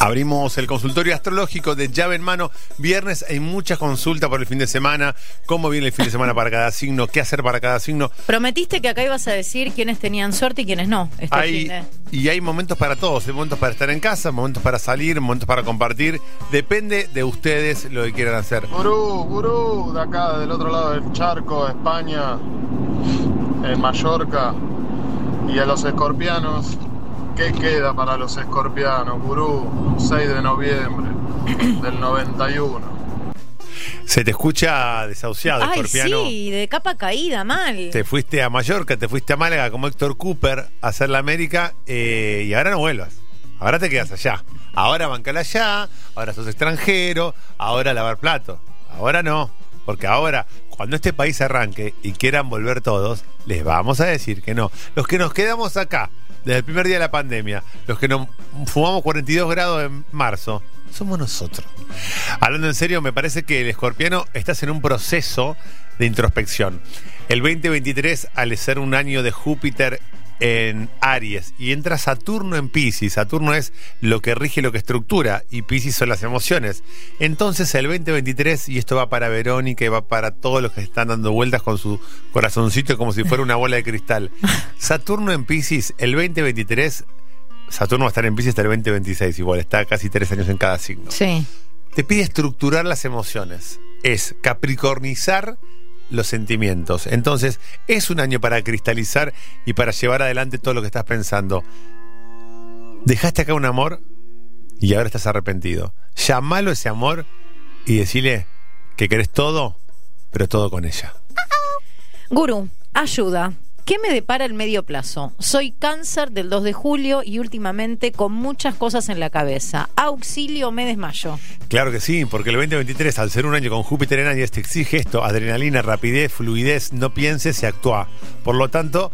Abrimos el consultorio astrológico de llave en mano. Viernes hay muchas consultas por el fin de semana. ¿Cómo viene el fin de semana para cada signo? ¿Qué hacer para cada signo? Prometiste que acá ibas a decir quiénes tenían suerte y quiénes no. Este Hay, fin de- y hay momentos para todos. Hay momentos para estar en casa, momentos para salir, momentos para compartir. Depende de ustedes lo que quieran hacer. Gurú, gurú, de acá, del otro lado del charco, España, en Mallorca. Y a los escorpianos, ¿qué queda para los escorpianos, gurú? 6 de noviembre del 91. Se te escucha desahuciado, Ay, escorpiano. sí, de capa caída, mal. Te fuiste a Mallorca, te fuiste a Málaga como Héctor Cooper a hacer la América eh, y ahora no vuelvas. Ahora te quedas allá. Ahora bancala allá, ahora sos extranjero, ahora lavar platos. Ahora no, porque ahora, cuando este país arranque y quieran volver todos, les vamos a decir que no. Los que nos quedamos acá, desde el primer día de la pandemia, los que nos fumamos 42 grados en marzo, somos nosotros. Hablando en serio, me parece que el escorpiano estás en un proceso de introspección. El 2023, al ser un año de Júpiter en Aries y entra Saturno en Pisces, Saturno es lo que rige, lo que estructura y Pisces son las emociones. Entonces el 2023, y esto va para Verónica y va para todos los que están dando vueltas con su corazoncito como si fuera una bola de cristal. Saturno en Pisces, el 2023, Saturno va a estar en Pisces hasta el 2026, igual está casi tres años en cada signo Sí. te pide estructurar las emociones. Es capricornizar los sentimientos. Entonces, es un año para cristalizar y para llevar adelante todo lo que estás pensando. Dejaste acá un amor y ahora estás arrepentido. Llamalo ese amor y decile que querés todo, pero todo con ella. Gurú, ayuda. ¿Qué me depara el medio plazo? Soy cáncer del 2 de julio y últimamente con muchas cosas en la cabeza. Auxilio, me desmayo. Claro que sí, porque el 2023, al ser un año con Júpiter en Aries, te exige esto: adrenalina, rapidez, fluidez, no pienses y actúa. Por lo tanto,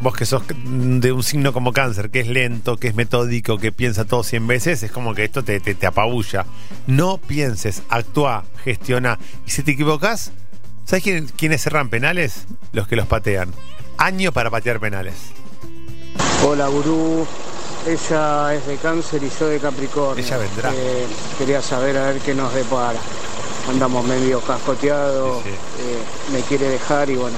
vos que sos de un signo como cáncer, que es lento, que es metódico, que piensa todo 100 veces, es como que esto te, te, te apabulla. No pienses, actúa, gestiona. Y si te equivocas, ¿sabes quién- quiénes cerran penales? Los que los patean. Año para patear penales. Hola gurú, ella es de cáncer y yo de Capricornio. Ella vendrá. Eh, quería saber a ver qué nos depara. Andamos medio cascoteados, Sí, sí. eh, me quiere dejar y bueno,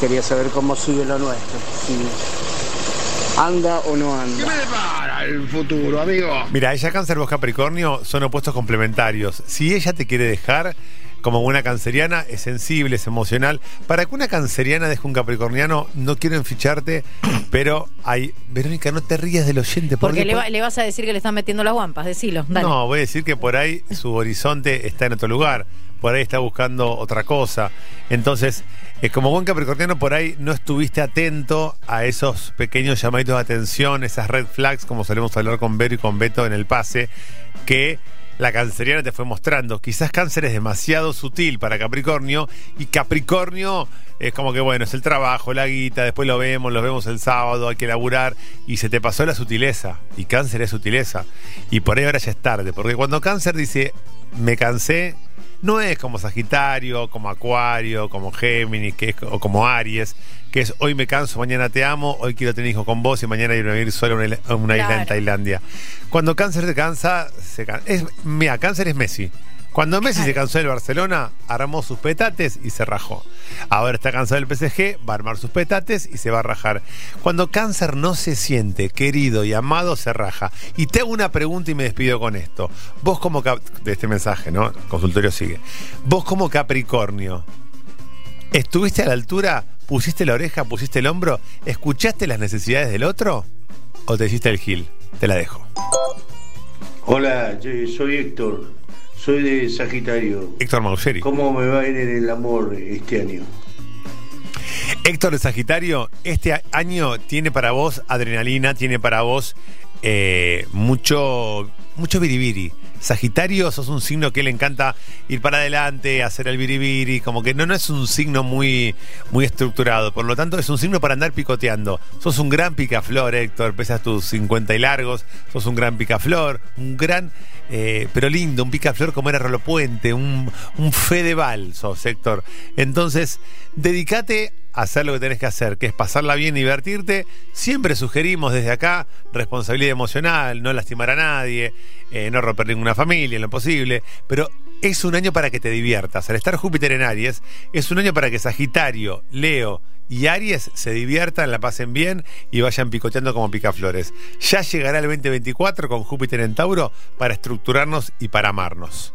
quería saber cómo sigue lo nuestro. Si anda o no anda. para el futuro, amigo? Mira, ella cáncer, vos Capricornio son opuestos complementarios. Si ella te quiere dejar, como buena canceriana, es sensible, es emocional. Para que una canceriana deje un capricorniano, no quiero enficharte, pero hay. Verónica, no te rías del oyente. Porque le, por- va- le vas a decir que le están metiendo las guampas, decilo. Dale. No, voy a decir que por ahí su horizonte está en otro lugar. Por ahí está buscando otra cosa. Entonces, eh, como buen capricorniano, por ahí no estuviste atento a esos pequeños llamaditos de atención, esas red flags, como solemos hablar con Vero y con Beto en el pase, que la canceriana te fue mostrando. Quizás cáncer es demasiado sutil para Capricornio y Capricornio es como que, bueno, es el trabajo, la guita, después lo vemos, lo vemos el sábado, hay que laburar y se te pasó la sutileza. Y cáncer es sutileza. Y por ahí ahora ya es tarde, porque cuando cáncer dice, me cansé, no es como Sagitario, como Acuario, como Géminis, que es, o como Aries, que es hoy me canso, mañana te amo, hoy quiero tener hijos con vos y mañana irme a vivir solo a una, isla- en. Tailandia. Cuando cáncer se cansa, se can- es, mira, cáncer es Messi. Cuando Messi se cansó del Barcelona, armó sus petates y se rajó. Ahora está cansado del PSG, va a armar sus petates y se va a rajar. Cuando cáncer no se siente querido y amado, se raja. Y te hago una pregunta y me despido con esto. Vos como cap- de este mensaje, ¿no? El consultorio sigue. Vos como Capricornio, ¿estuviste a la altura? ¿Pusiste la oreja? ¿Pusiste el hombro? ¿Escuchaste las necesidades del otro? ¿O te hiciste el gil? Te la dejo. Hola, yo soy Héctor, soy de Sagitario. Héctor Maugeri. ¿Cómo me va a ir en el amor este año? Héctor de Sagitario, este año tiene para vos adrenalina, tiene para vos eh, mucho, mucho biribiri. Sagitario, sos un signo que le encanta ir para adelante, hacer el biribiri, como que no, no es un signo muy, muy estructurado, por lo tanto es un signo para andar picoteando. Sos un gran picaflor, Héctor, pesas tus 50 y largos, sos un gran picaflor, un gran, eh, pero lindo, un picaflor como era Rolo Puente, un, un Fedeval, sos, Héctor. Entonces, dedícate hacer lo que tenés que hacer, que es pasarla bien y divertirte. Siempre sugerimos desde acá responsabilidad emocional, no lastimar a nadie, eh, no romper ninguna familia en lo posible, pero es un año para que te diviertas. Al estar Júpiter en Aries, es un año para que Sagitario, Leo y Aries se diviertan, la pasen bien y vayan picoteando como picaflores. Ya llegará el 2024 con Júpiter en Tauro para estructurarnos y para amarnos.